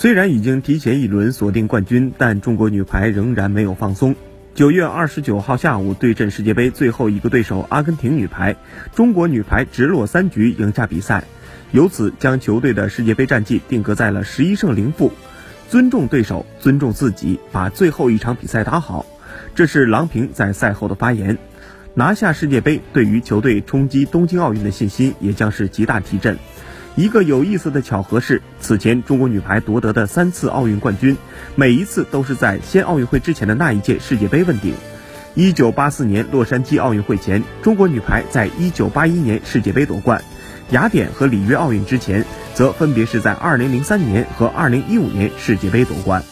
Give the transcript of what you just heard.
虽然已经提前一轮锁定冠军，但中国女排仍然没有放松。九月二十九号下午对阵世界杯最后一个对手阿根廷女排，中国女排直落三局赢下比赛，由此将球队的世界杯战绩定格在了十一胜零负。尊重对手，尊重自己，把最后一场比赛打好，这是郎平在赛后的发言。拿下世界杯对于球队冲击东京奥运的信心也将是极大提振。一个有意思的巧合是，此前中国女排夺得的三次奥运冠军，每一次都是在先奥运会之前的那一届世界杯问鼎。一九八四年洛杉矶奥运会前，中国女排在一九八一年世界杯夺冠；雅典和里约奥运之前，则分别是在二零零三年和二零一五年世界杯夺冠。